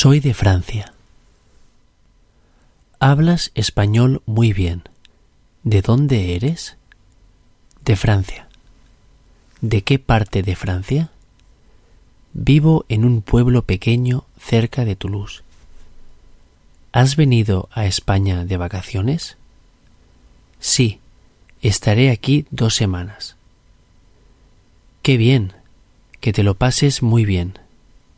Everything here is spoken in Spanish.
Soy de Francia. Hablas español muy bien. ¿De dónde eres? De Francia. ¿De qué parte de Francia? Vivo en un pueblo pequeño cerca de Toulouse. ¿Has venido a España de vacaciones? Sí, estaré aquí dos semanas. Qué bien, que te lo pases muy bien.